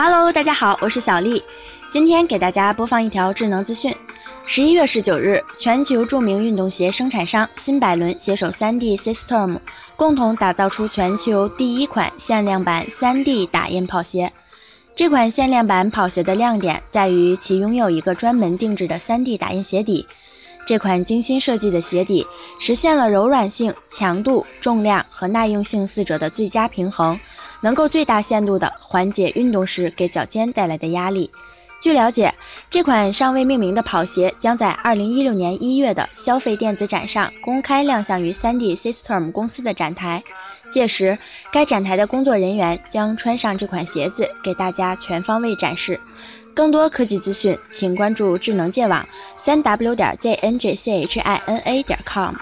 Hello，大家好，我是小丽，今天给大家播放一条智能资讯。十一月十九日，全球著名运动鞋生产商新百伦携手 3D System，共同打造出全球第一款限量版 3D 打印跑鞋。这款限量版跑鞋的亮点在于其拥有一个专门定制的 3D 打印鞋底。这款精心设计的鞋底实现了柔软性、强度、重量和耐用性四者的最佳平衡。能够最大限度地缓解运动时给脚尖带来的压力。据了解，这款尚未命名的跑鞋将在二零一六年一月的消费电子展上公开亮相于 3D System 公司的展台。届时，该展台的工作人员将穿上这款鞋子，给大家全方位展示。更多科技资讯，请关注智能界网，三 w 点 z n g c h i n a 点 com。